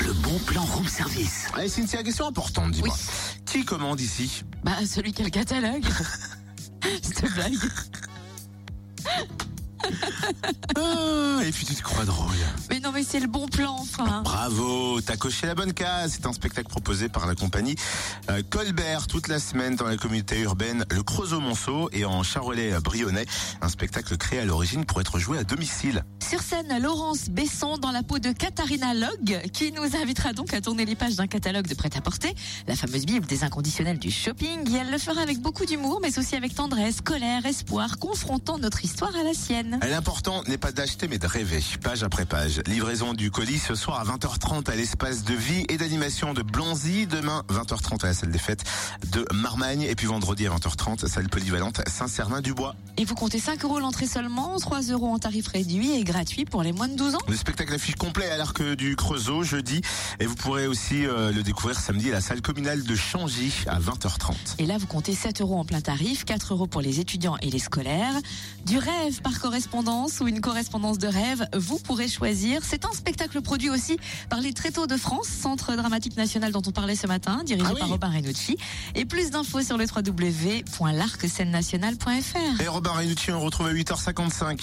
Le bon plan room service. Allez, Cynthia, question importante, dis-moi. Qui commande ici Bah, celui qui a le catalogue. Cette blague. ah, Et puis tu te crois drôle. Mais mais c'est le bon plan, enfin. Bravo, t'as coché la bonne case. C'est un spectacle proposé par la compagnie euh, Colbert toute la semaine dans la communauté urbaine Le Creusot-Monceau et en Charolais-Brionnais. Un spectacle créé à l'origine pour être joué à domicile. Sur scène, Laurence Besson dans la peau de Katharina Log, qui nous invitera donc à tourner les pages d'un catalogue de prêt-à-porter, la fameuse bible des inconditionnels du shopping. Et elle le fera avec beaucoup d'humour, mais aussi avec tendresse, colère, espoir, confrontant notre histoire à la sienne. L'important n'est pas d'acheter mais de rêver, page après page. Livraison du colis ce soir à 20h30 à l'espace de vie et d'animation de Blanzy. Demain, 20h30 à la salle des fêtes de Marmagne. Et puis vendredi à 20h30, salle polyvalente Saint-Cernin-du-Bois. Et vous comptez 5 euros l'entrée seulement, 3 euros en tarif réduit et gratuit pour les moins de 12 ans. Le spectacle affiche complet à l'Arc du Creusot jeudi. Et vous pourrez aussi euh, le découvrir samedi à la salle communale de Changy à 20h30. Et là, vous comptez 7 euros en plein tarif, 4 euros pour les étudiants et les scolaires. Du rêve par correspondance ou une correspondance de rêve, vous pourrez choisir. C'est un spectacle produit aussi par les Tréteaux de France, Centre dramatique national dont on parlait ce matin, dirigé Ah oui. par Robin Renucci. Et plus d'infos sur le www.larcscenenationale.fr. Et Robin Renucci, on retrouve à 8h55.